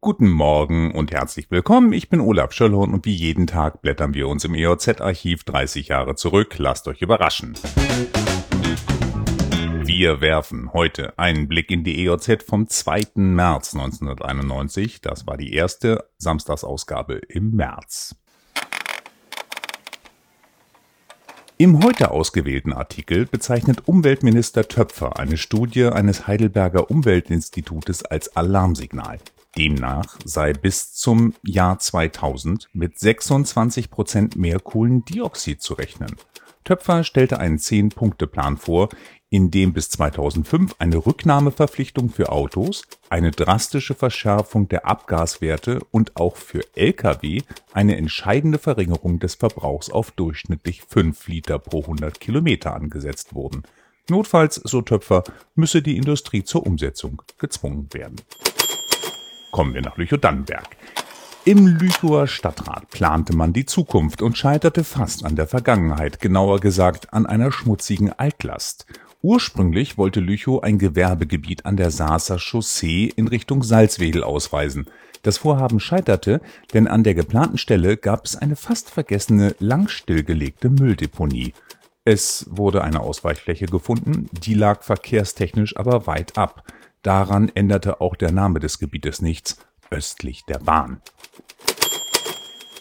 Guten Morgen und herzlich willkommen. Ich bin Olaf Schöllhorn und wie jeden Tag blättern wir uns im EOZ-Archiv 30 Jahre zurück. Lasst euch überraschen. Wir werfen heute einen Blick in die EOZ vom 2. März 1991. Das war die erste Samstagsausgabe im März. Im heute ausgewählten Artikel bezeichnet Umweltminister Töpfer eine Studie eines Heidelberger Umweltinstitutes als Alarmsignal. Demnach sei bis zum Jahr 2000 mit 26 Prozent mehr Kohlendioxid zu rechnen. Töpfer stellte einen Zehn-Punkte-Plan vor, in dem bis 2005 eine Rücknahmeverpflichtung für Autos, eine drastische Verschärfung der Abgaswerte und auch für Lkw eine entscheidende Verringerung des Verbrauchs auf durchschnittlich 5 Liter pro 100 Kilometer angesetzt wurden. Notfalls, so Töpfer, müsse die Industrie zur Umsetzung gezwungen werden. Kommen wir nach Lüchow-Dannenberg. Im Lüchower Stadtrat plante man die Zukunft und scheiterte fast an der Vergangenheit, genauer gesagt an einer schmutzigen Altlast. Ursprünglich wollte Lüchow ein Gewerbegebiet an der Saaser Chaussee in Richtung Salzwedel ausweisen. Das Vorhaben scheiterte, denn an der geplanten Stelle gab es eine fast vergessene, lang stillgelegte Mülldeponie. Es wurde eine Ausweichfläche gefunden, die lag verkehrstechnisch aber weit ab. Daran änderte auch der Name des Gebietes nichts, östlich der Bahn.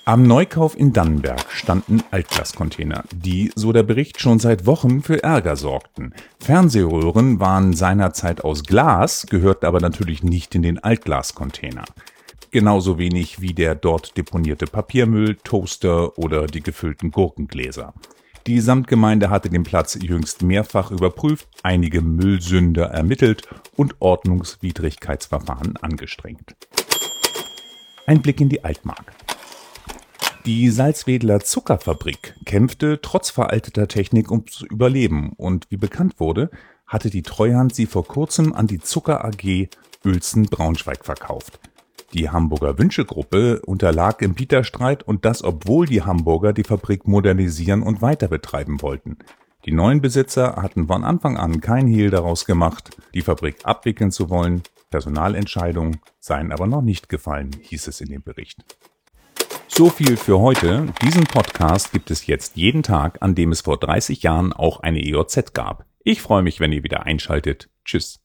Am Neukauf in Dannenberg standen Altglascontainer, die, so der Bericht, schon seit Wochen für Ärger sorgten. Fernsehröhren waren seinerzeit aus Glas, gehörten aber natürlich nicht in den Altglascontainer. Genauso wenig wie der dort deponierte Papiermüll, Toaster oder die gefüllten Gurkengläser. Die Samtgemeinde hatte den Platz jüngst mehrfach überprüft, einige Müllsünder ermittelt und Ordnungswidrigkeitsverfahren angestrengt. Ein Blick in die Altmark. Die Salzwedler Zuckerfabrik kämpfte trotz veralteter Technik ums Überleben und wie bekannt wurde, hatte die Treuhand sie vor kurzem an die Zucker AG Uelzen Braunschweig verkauft. Die Hamburger Wünschegruppe unterlag im Bieterstreit und das obwohl die Hamburger die Fabrik modernisieren und weiter betreiben wollten. Die neuen Besitzer hatten von Anfang an kein Hehl daraus gemacht, die Fabrik abwickeln zu wollen, Personalentscheidungen seien aber noch nicht gefallen, hieß es in dem Bericht. So viel für heute. Diesen Podcast gibt es jetzt jeden Tag, an dem es vor 30 Jahren auch eine EOZ gab. Ich freue mich, wenn ihr wieder einschaltet. Tschüss.